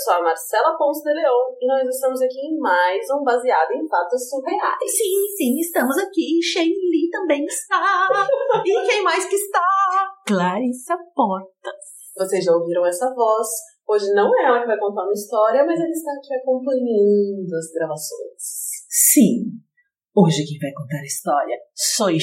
sou a Marcela Ponce de Leon e nós estamos aqui em mais um Baseado em Fatos Surreais. Sim, sim, estamos aqui. Shaylee também está. e quem mais que está? Clarissa Portas. Vocês já ouviram essa voz? Hoje não é ela que vai contar uma história, mas ela está aqui acompanhando as gravações. Sim, hoje quem vai contar a história sou eu.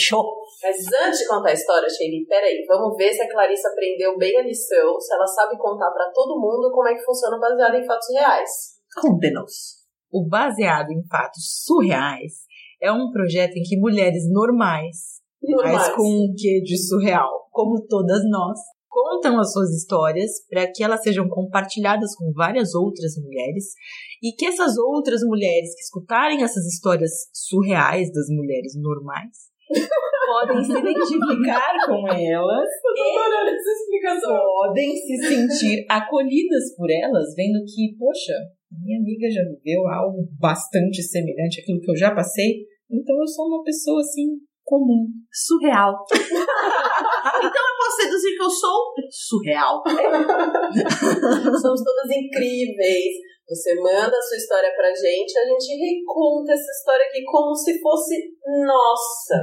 Mas antes de contar a história, Shelly, peraí, vamos ver se a Clarissa aprendeu bem a lição, se ela sabe contar para todo mundo como é que funciona o baseado em fatos reais. Conte-nos. O Baseado em Fatos Surreais é um projeto em que mulheres normais, Normais. mas com um quê de surreal, como todas nós, contam as suas histórias para que elas sejam compartilhadas com várias outras mulheres e que essas outras mulheres que escutarem essas histórias surreais das mulheres normais podem se identificar com elas Tô adorando essa explicação. podem se sentir acolhidas por elas, vendo que, poxa, minha amiga já viveu algo bastante semelhante àquilo que eu já passei, então eu sou uma pessoa assim comum. Surreal. então eu posso deduzir que eu sou surreal. Somos todas incríveis. Você manda a sua história pra gente, a gente reconta essa história aqui como se fosse nossa.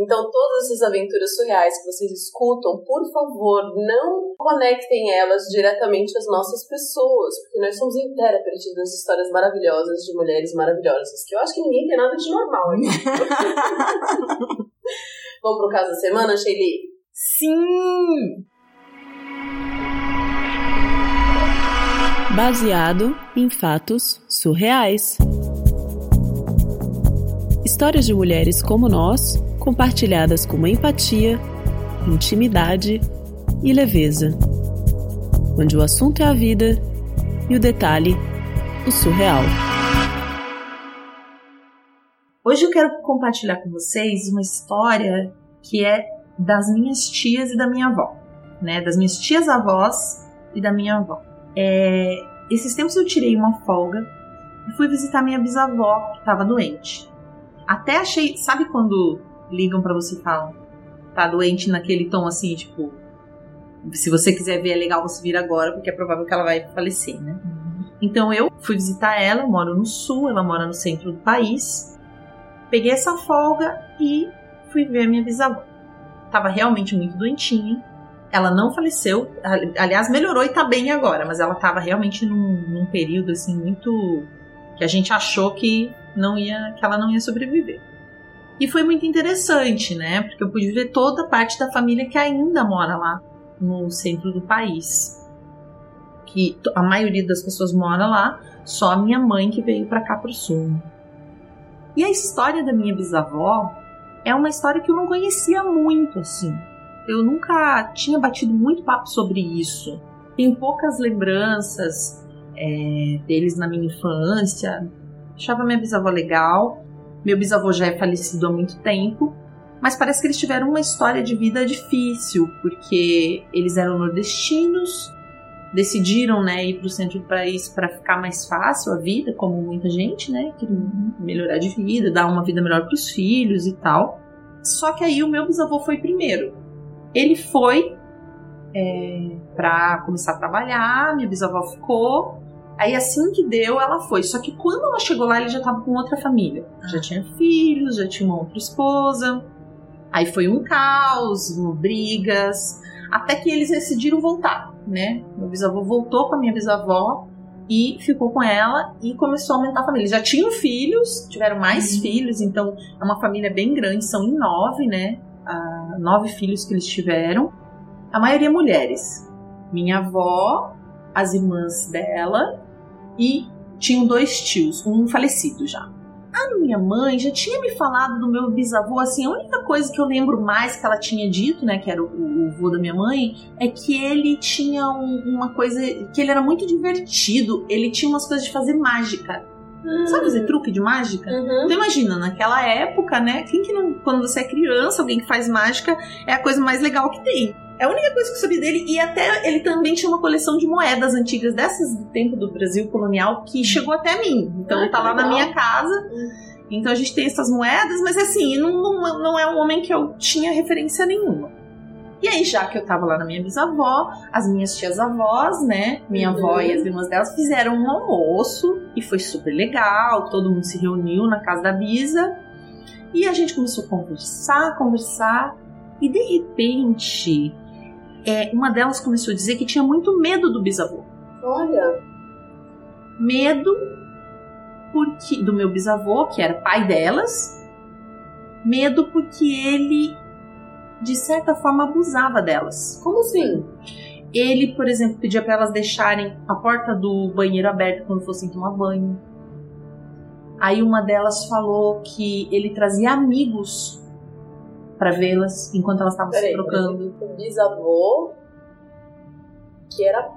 Então, todas essas aventuras surreais que vocês escutam, por favor, não conectem elas diretamente às nossas pessoas, porque nós somos intérpretes das histórias maravilhosas de mulheres maravilhosas, que eu acho que ninguém tem nada de normal aí. Vamos pro caso da semana, Shelly? Sim! Baseado em fatos surreais. Histórias de mulheres como nós, compartilhadas com empatia, intimidade e leveza. Onde o assunto é a vida e o detalhe, o surreal. Hoje eu quero compartilhar com vocês uma história que é das minhas tias e da minha avó, né? Das minhas tias avós e da minha avó. É, esses tempos eu tirei uma folga e fui visitar minha bisavó que estava doente. Até achei, sabe quando ligam pra você e falam, tá doente naquele tom assim, tipo, se você quiser ver é legal você vir agora porque é provável que ela vai falecer, né? Então eu fui visitar ela, eu moro no sul, ela mora no centro do país. Peguei essa folga e fui ver minha bisavó. Tava realmente muito doentinha. Ela não faleceu, ali- aliás, melhorou e tá bem agora, mas ela tava realmente num, num período assim muito que a gente achou que não ia, que ela não ia sobreviver. E foi muito interessante, né? Porque eu pude ver toda a parte da família que ainda mora lá no centro do país. Que a maioria das pessoas mora lá, só a minha mãe que veio pra cá pro sul. E a história da minha bisavó é uma história que eu não conhecia muito, assim. Eu nunca tinha batido muito papo sobre isso. Tenho poucas lembranças é, deles na minha infância. Achava minha bisavó legal. Meu bisavô já é falecido há muito tempo. Mas parece que eles tiveram uma história de vida difícil, porque eles eram nordestinos, decidiram né, ir para o centro do país para ficar mais fácil a vida, como muita gente, né? Queriam melhorar de vida, dar uma vida melhor para os filhos e tal. Só que aí o meu bisavô foi primeiro. Ele foi é, para começar a trabalhar, minha bisavó ficou. Aí assim que deu, ela foi. Só que quando ela chegou lá, ele já estava com outra família. Já tinha filhos, já tinha uma outra esposa. Aí foi um caos, brigas, até que eles decidiram voltar, né? Meu bisavô voltou com a minha bisavó e ficou com ela e começou a aumentar a família. Eles já tinham filhos, tiveram mais filhos, então é uma família bem grande, são em nove, né? Ah, nove filhos que eles tiveram, a maioria mulheres. Minha avó, as irmãs dela e tinham dois tios, um falecido já. A minha mãe já tinha me falado do meu bisavô, assim, a única coisa que eu lembro mais que ela tinha dito, né, que era o, o avô da minha mãe, é que ele tinha um- uma coisa, que ele era muito divertido, ele tinha umas coisas de fazer mágica. Sabe fazer truque de mágica? Uhum. Então imagina, naquela época, né, quem que não, quando você é criança, alguém que faz mágica é a coisa mais legal que tem. É a única coisa que eu sabia dele, e até ele também tinha uma coleção de moedas antigas dessas do tempo do Brasil colonial que chegou até mim. Então Ah, tá lá na legal. minha casa. Então a gente tem essas moedas, mas assim, não, não, não é um homem que eu tinha referência nenhuma. E aí, já que eu tava lá na minha bisavó, as minhas tias-avós, né? Minha Uhum. avó e as irmãs delas fizeram um almoço e foi super legal. Todo mundo se reuniu na casa da bisa e a gente começou a conversar, conversar. E de repente, é, uma delas começou a dizer que tinha muito medo do bisavô. Olha, Medo porque do meu bisavô, que era pai delas. Medo porque ele, de certa forma, abusava delas. como assim? Ele, por exemplo, pedia para elas deixarem a porta do banheiro aberta quando fossem tomar banho. Aí uma delas falou que ele trazia amigos para vê-las enquanto elas estavam se trocando. o bisavô, que era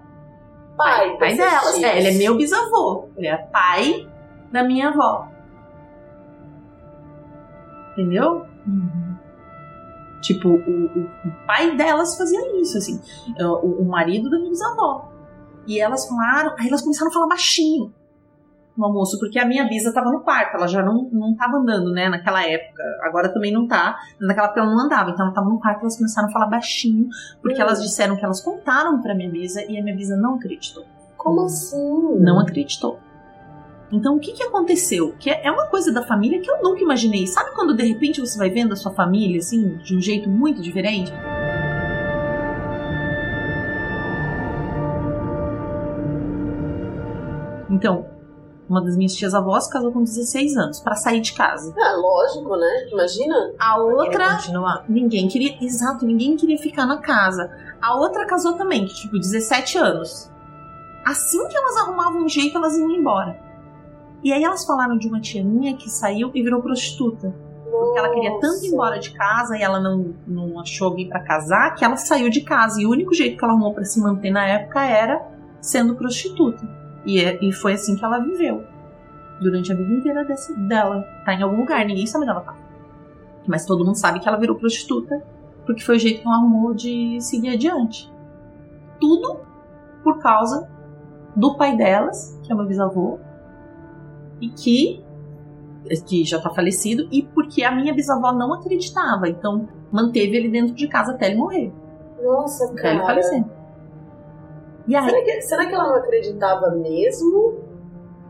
pai, Pai delas. tias. É, ele é meu bisavô. Ele é pai da minha avó. Entendeu? Tipo, o, o- o pai delas fazia isso, assim. O, o marido da minha bisavó. E elas falaram. Aí elas começaram a falar baixinho no almoço, porque a minha bisa tava no quarto, ela já não, não tava andando, né, naquela época. Agora também não tá, naquela época ela não andava, então ela tava no quarto, elas começaram a falar baixinho, porque Hum. elas disseram que elas contaram pra minha bisa e a minha bisa não acreditou. Como assim? Não acreditou. Então o que, que aconteceu? Que é uma coisa da família que eu nunca imaginei. Sabe quando de repente você vai vendo a sua família assim, de um jeito muito diferente? Então, uma das minhas tias avós casou com 16 anos para sair de casa. Ah, lógico, né? Imagina. A outra continuar. Ninguém queria, exato, ninguém queria ficar na casa. A outra casou também, que, tipo, 17 anos. Assim que elas arrumavam um jeito, elas iam embora. E aí elas falaram de uma tia minha que saiu e virou prostituta. Porque ela queria tanto ir embora de casa e ela não, não achou alguém pra casar que ela saiu de casa. E o único jeito que ela arrumou pra se manter na época era sendo prostituta. E, é- e foi assim que ela viveu. Durante a vida inteira desse, dela. Tá em algum lugar, ninguém sabe onde ela tá. Mas todo mundo sabe que ela virou prostituta porque foi o jeito que ela arrumou de seguir adiante. Tudo por causa do pai delas, que é meu bisavô, e que, que já tá falecido, e porque a minha bisavó não acreditava, então manteve ele dentro de casa até ele morrer, Nossa, até ele cara. falecer. E aí, Será que, será que ela não acreditava mesmo?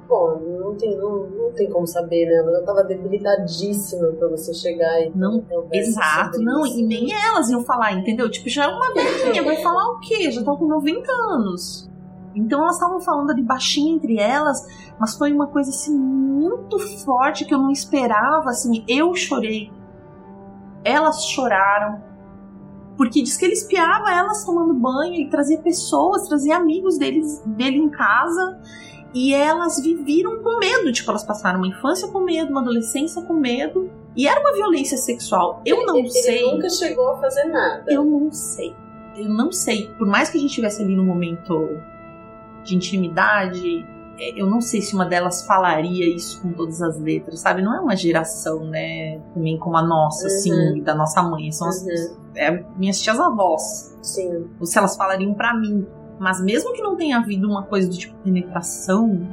Bom, não tem, não, não tem como saber, né? Ela já tava debilitadíssima pra você chegar e Não, exato, não, isso. e nem elas iam falar, entendeu? Tipo, já é uma velhinha, vai falar o quê? Já estão com 90 anos. Então elas estavam falando ali baixinho entre elas, mas foi uma coisa assim muito forte que eu não esperava, assim, eu chorei. Elas choraram. Porque diz que ele espiava elas tomando banho, ele trazia pessoas, trazia amigos deles, dele em casa. E elas viviram com medo, tipo, elas passaram uma infância com medo, uma adolescência com medo. E era uma violência sexual. Eu não ele, sei. Ele nunca chegou a fazer nada. Eu não sei. Eu não sei. Por mais que a gente estivesse ali no momento de intimidade, eu não sei se uma delas falaria isso com todas as letras, sabe? Não é uma geração, né? Também como a nossa, Uhum. assim, da nossa mãe. São as Uhum. é, minhas tias avós. Sim. Ou se elas falariam pra mim. Mas mesmo que não tenha havido uma coisa do tipo penetração,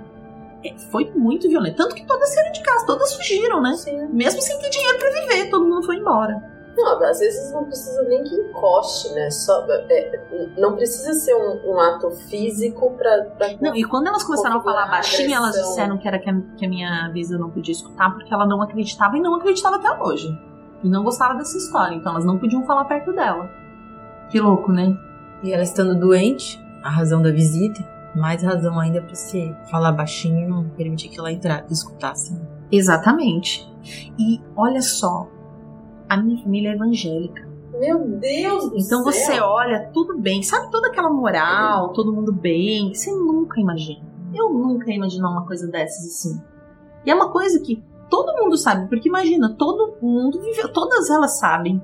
é, foi muito violento. Tanto que todas saíram de casa, todas fugiram, né? Sim. Mesmo sem ter dinheiro pra viver, todo mundo foi embora. Não, às vezes não precisa nem que encoste, né? Só, é, não precisa ser um, um ato físico pra. pra Não, e quando elas começaram a falar baixinho, elas disseram que era que a, que a minha bisa não podia escutar porque ela não acreditava e não acreditava até hoje. E não gostava dessa história, então elas não podiam falar perto dela. Que louco, né? E ela estando doente, a razão da visita, mais razão ainda pra você falar baixinho e não permitir que ela entrasse, escutasse. né? Exatamente. E olha só, a minha família é evangélica. Meu Deus do Então céu. você olha, tudo bem, sabe toda aquela moral, todo mundo bem, você nunca imagina. Eu nunca ia imaginar uma coisa dessas assim. E é uma coisa que todo mundo sabe, porque imagina, todo mundo viveu, todas elas sabem.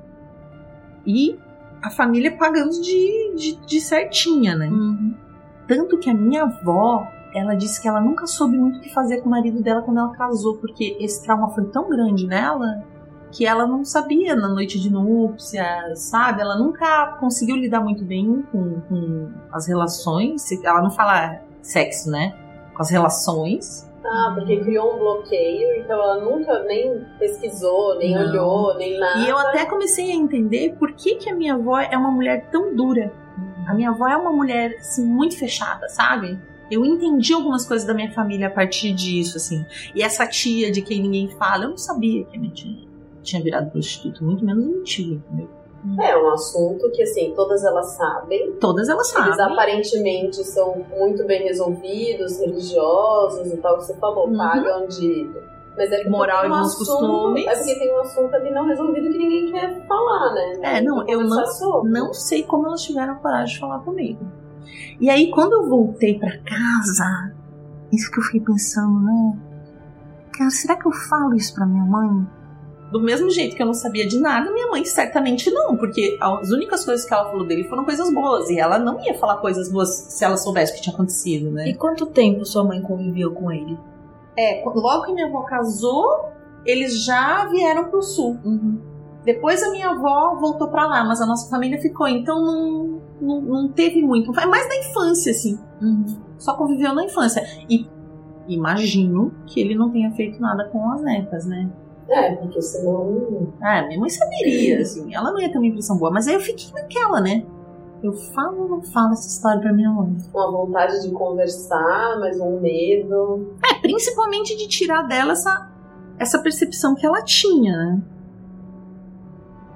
E a família pagando de, de, de certinha, né? Tanto que a minha avó, ela disse que ela nunca soube muito o que fazer com o marido dela quando ela casou, porque esse trauma foi tão grande nela que ela não sabia na noite de núpcias, sabe? Ela nunca conseguiu lidar muito bem com, com as relações. Ela não fala sexo, né? Com as relações. Ah, porque criou um bloqueio, então ela nunca nem pesquisou, nem Não. olhou, nem nada. E eu até comecei a entender por que, que a minha avó é uma mulher tão dura. A minha avó é uma mulher, assim, muito fechada, sabe? Eu entendi algumas coisas da minha família a partir disso, assim. E essa tia de quem ninguém fala, eu não sabia que a minha tia tinha virado prostituta, muito menos minha tia, entendeu? É um assunto que, assim, todas elas sabem. Todas elas Eles sabem. aparentemente são muito bem resolvidos, religiosos e tal, que você falou, Uhum. pagam de. Mas é Moral e bons assunto- costumes. É porque tem um assunto ali não resolvido que ninguém quer falar, né? É, não, eu não- sobre. Não sei como elas tiveram a coragem de falar comigo. E aí, quando eu voltei pra casa, isso que eu fiquei pensando, né? Cara, será que eu falo isso pra minha mãe? Do mesmo jeito que eu não sabia de nada, minha mãe certamente não, porque as únicas coisas que ela falou dele foram coisas boas, e ela não ia falar coisas boas se ela soubesse o que tinha acontecido, né? E quanto tempo sua mãe conviveu com ele? É, quando- logo que minha avó casou, eles já vieram pro sul. Depois a minha avó voltou pra lá, mas a nossa família ficou, então não, não, não teve muito. É mais da infância, assim. Só conviveu na infância. E imagino que ele não tenha feito nada com as netas, né? É, porque senão. Ah, minha mãe saberia, assim. Ela não ia ter uma impressão boa. Mas aí eu fiquei naquela, né? Eu falo ou não falo essa história pra minha mãe? Uma vontade de conversar, mas um medo. É, principalmente de tirar dela essa, essa percepção que ela tinha, né?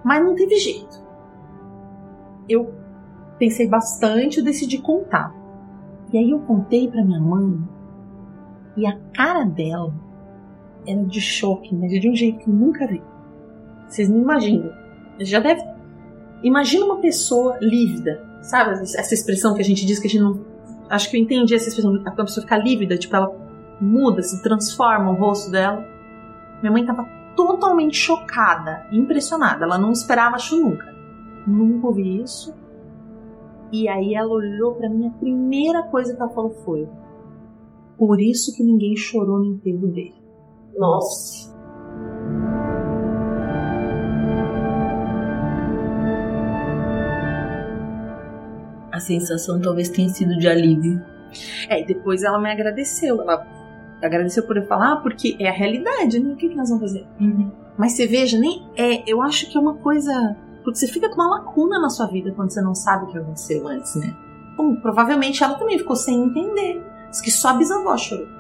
Mas não teve jeito. Eu pensei bastante, eu decidi contar. E aí eu contei pra minha mãe e a cara dela era de choque, mas de um jeito que eu nunca vi. Vocês não imaginam. Já deve. Imagina uma pessoa lívida, sabe? Essa expressão que a gente diz que a gente não. Acho que eu entendi essa expressão. A pessoa fica lívida, tipo, ela muda, se transforma o rosto dela. Minha mãe tava totalmente chocada, impressionada. Ela não esperava isso nunca. Nunca ouvi isso. E aí ela olhou pra mim, a primeira coisa que ela falou foi: Por isso que ninguém chorou no enterro dele. Nossa. A sensação talvez tenha sido de alívio. É, e depois ela me agradeceu. Ela agradeceu por eu falar, porque é a realidade, né? O que, que nós vamos fazer? Mas você veja, nem é, eu acho que é uma coisa. Porque você fica com uma lacuna na sua vida quando você não sabe o que aconteceu antes, né? Bom, provavelmente ela também ficou sem entender. Diz que só a bisavó chorou.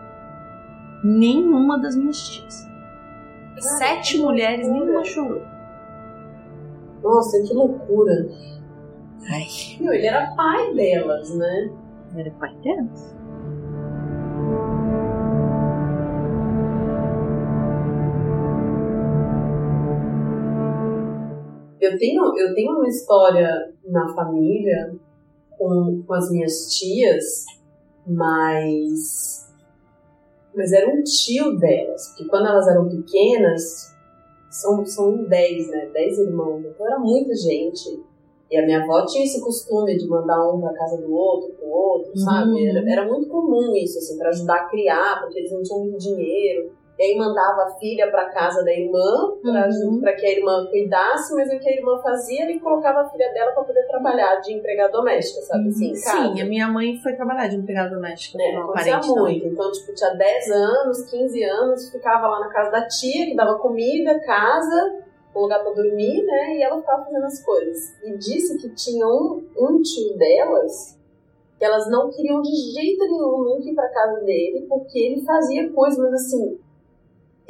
Nenhuma das minhas tias. Sete mulheres, loucura. nenhuma chorou. Nossa, que loucura. Ai, Meu, ele era pai delas, né? era pai delas. Eu tenho, eu tenho uma história na família com, com as minhas tias, mas. Mas era um tio delas, porque quando elas eram pequenas, são, são dez, né? Dez irmãos, então era muita gente. E a minha avó tinha esse costume de mandar um pra casa do outro, pro outro, sabe? Uhum. Era, era muito comum isso, assim, pra ajudar a criar, porque eles não tinham muito dinheiro. E aí mandava a filha pra casa da irmã, pra, Uhum. que a irmã cuidasse, mas o que a irmã fazia, ele colocava a filha dela pra poder trabalhar de empregada doméstica, sabe? Assim. Sim, a minha mãe foi trabalhar de empregada doméstica. É, uma parente muito. Então, tipo, tinha 10 anos, 15 anos, ficava lá na casa da tia, que dava comida, casa, um lugar pra dormir, né? E ela ficava fazendo as coisas. E disse que tinha um, um tio delas que elas não queriam de jeito nenhum nunca ir pra casa dele, porque ele fazia coisas, mas assim,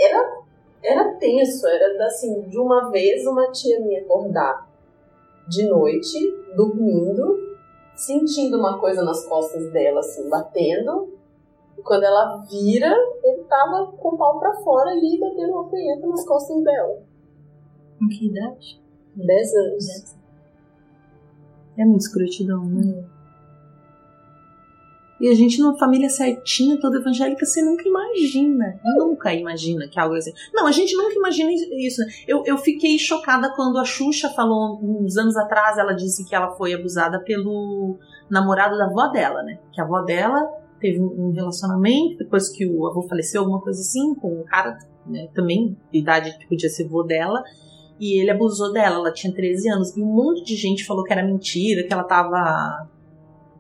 era, era tenso, era assim, de uma vez uma tia minha acordar de noite, dormindo, sentindo uma coisa nas costas dela, assim, batendo. E quando ela vira, ele tava com o pau pra fora ali, batendo uma punheta nas costas dela. Com que idade? 10 anos. É muito escrotidão, né? E a gente numa família certinha, toda evangélica, você nunca imagina. Nunca imagina que algo assim. Não, a gente nunca imagina isso. Eu, eu fiquei chocada quando a Xuxa falou, uns anos atrás, ela disse que ela foi abusada pelo namorado da avó dela, né? Que a avó dela teve um um relacionamento, depois que o avô faleceu, alguma coisa assim, com um cara, né, também, de idade que podia ser avô dela. E ele abusou dela, ela tinha 13 anos. E um monte de gente falou que era mentira, que ela tava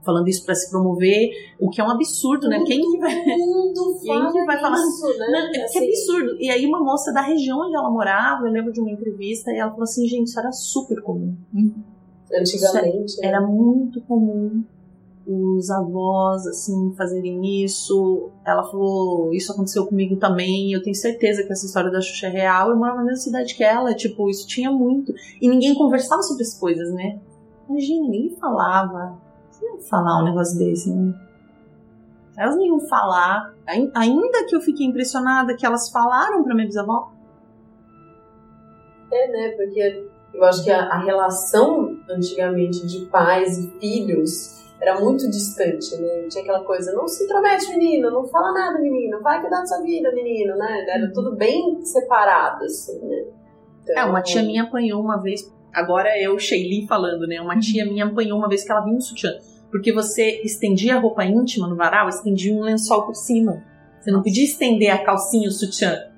falando isso para se promover, o que é um absurdo, né? Quem que vai, mundo quem fala que vai falar isso, né? Não, é que Assim, absurdo. E aí uma moça da região onde ela morava, eu lembro de uma entrevista, e ela falou assim, gente, isso era super comum. Antigamente. né? Era muito comum os avós, assim, fazerem isso. Ela falou, isso aconteceu comigo também, eu tenho certeza que essa história da Xuxa é real. Eu morava na mesma cidade que ela, tipo, isso tinha muito. E ninguém conversava sobre as coisas, né? Imagina, ninguém falava. Você não ia falar um negócio desse, né? Elas não iam falar. Ai- Ainda que eu fiquei impressionada que elas falaram pra minha bisavó. É, né? Porque eu acho que a, a relação antigamente de pais e filhos era muito distante, né? Tinha aquela coisa, não se intromete, menino, não fala nada, menino, vai cuidar da sua vida, menino, né? Era tudo bem separado, assim, né? Então, É, uma tia minha apanhou uma vez. Agora é eu, Sheili, falando, né? Uma tia minha apanhou uma vez que ela vinha um sutiã. Porque você estendia a roupa íntima no varal, estendia um lençol por cima. Você não podia estender a calcinha o sutiã.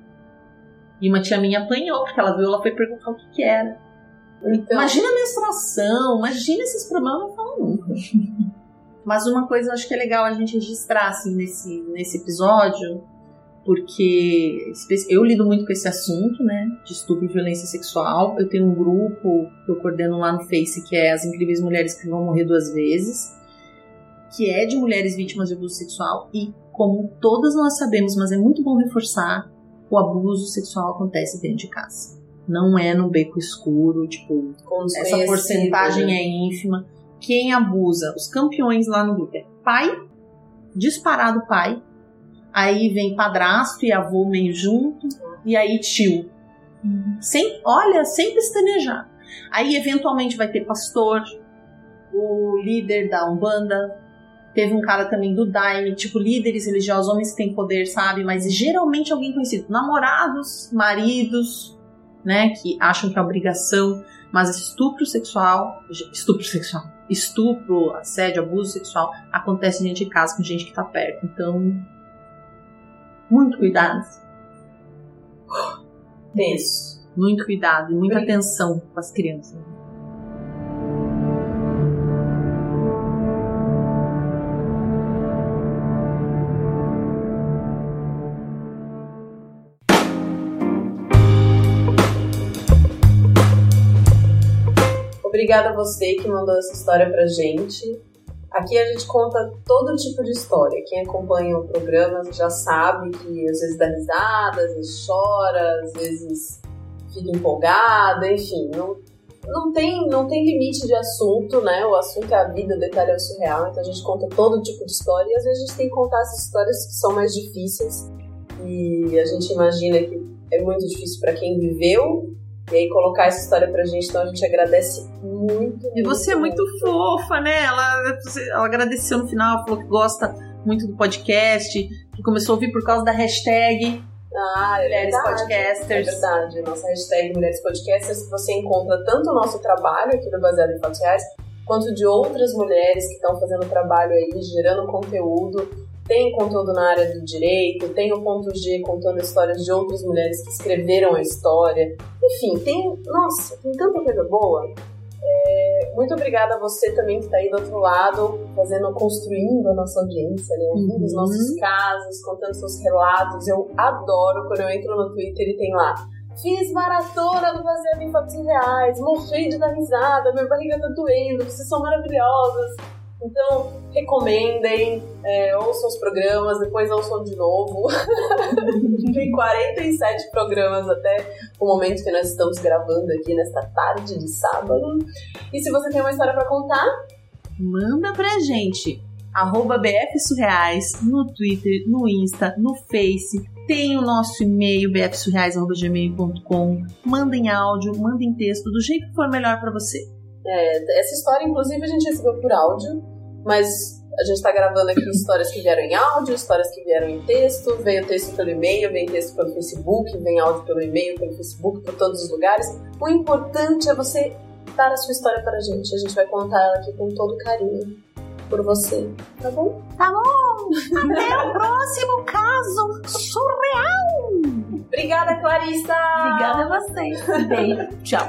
E uma tia minha apanhou, porque ela viu, ela foi perguntar o que, que era. Então, Imagina a menstruação, imagina esses problemas, eu não falo nunca. Mas uma coisa eu acho que é legal a gente registrar assim, nesse, nesse episódio, porque eu lido muito com esse assunto, né, de estupro e violência sexual. Eu tenho um grupo que eu coordeno lá no Face, que é As Incríveis Mulheres que Vão Morrer Duas Vezes, que é de mulheres vítimas de abuso sexual e, como todas nós sabemos, mas é muito bom reforçar, o abuso sexual acontece dentro de casa. Não é no beco escuro, tipo, essa porcentagem né? é ínfima. Quem abusa? Os campeões lá no grupo é pai, disparado pai, aí vem padrasto e avô meio junto, e aí tio. Sem, olha, sem pestanejar. Aí eventualmente vai ter pastor, o líder da Umbanda, teve um cara também do Daime, tipo líderes religiosos, homens que têm poder, sabe? Mas geralmente alguém conhecido. Namorados, maridos, né? Que acham que é obrigação. Mas estupro sexual, estupro sexual, estupro, assédio, abuso sexual acontece dentro de casa com gente que tá perto. Então, muito cuidado, Tenso. muito cuidado e muita atenção com as crianças. Obrigada a você que mandou essa história pra gente. Aqui a gente conta todo tipo de história. Quem acompanha o programa já sabe que às vezes dá risada, às vezes chora, às vezes fica empolgada, enfim, não, não, tem, não tem limite de assunto, né? O assunto é a vida, o detalhe é o surreal, então a gente conta todo tipo de história e às vezes a gente tem que contar essas histórias que são mais difíceis e a gente imagina que é muito difícil para quem viveu e aí colocar essa história pra gente, então a gente agradece muito. E você é muito fofa, né? Ela, ela agradeceu no final, falou que gosta muito do podcast, que começou a ouvir por causa da hashtag Ah, é Mulheres verdade. É Podcasters. verdade. Nossa hashtag Mulheres Podcasters, você encontra tanto o nosso trabalho aqui do Baseado em Fatos Reais, quanto de outras mulheres que estão fazendo trabalho aí, gerando conteúdo. Tem conteúdo na área do direito, tem o ponto G contando histórias de outras mulheres que escreveram a história. Enfim, tem. Nossa, tem tanta coisa boa. É, muito obrigada a você também que está aí do outro lado, fazendo, construindo a nossa audiência, né? Ouvindo os Uhum. nossos casos, contando seus relatos. Eu adoro quando eu entro no Twitter e tem lá. Fiz maratona do Baseado em Fatos Reais, morri de dar risada, minha barriga tá doendo, vocês são maravilhosas. Então, recomendem, é, ouçam os programas, depois ouçam de novo. Tem 47 programas até o momento que nós estamos gravando aqui nesta tarde de sábado. E se você tem uma história pra contar, Manda pra gente. Arroba BF Surreais no Twitter, no Insta, no Face. Tem o nosso e-mail, bfsurreais.gmail.com. Mandem áudio, mandem texto, do jeito que for melhor pra você. é, essa história, inclusive, a gente recebeu por áudio, mas a gente tá gravando aqui histórias que vieram em áudio, histórias que vieram em texto, veio texto pelo e-mail, vem texto pelo Facebook, vem áudio pelo e-mail, pelo Facebook, por todos os lugares. O importante é você dar a sua história pra gente. A gente vai contar ela aqui com todo carinho por você, tá bom? Até o próximo caso surreal! Obrigada, Clarissa! Obrigada a vocês. Beijo. Tchau.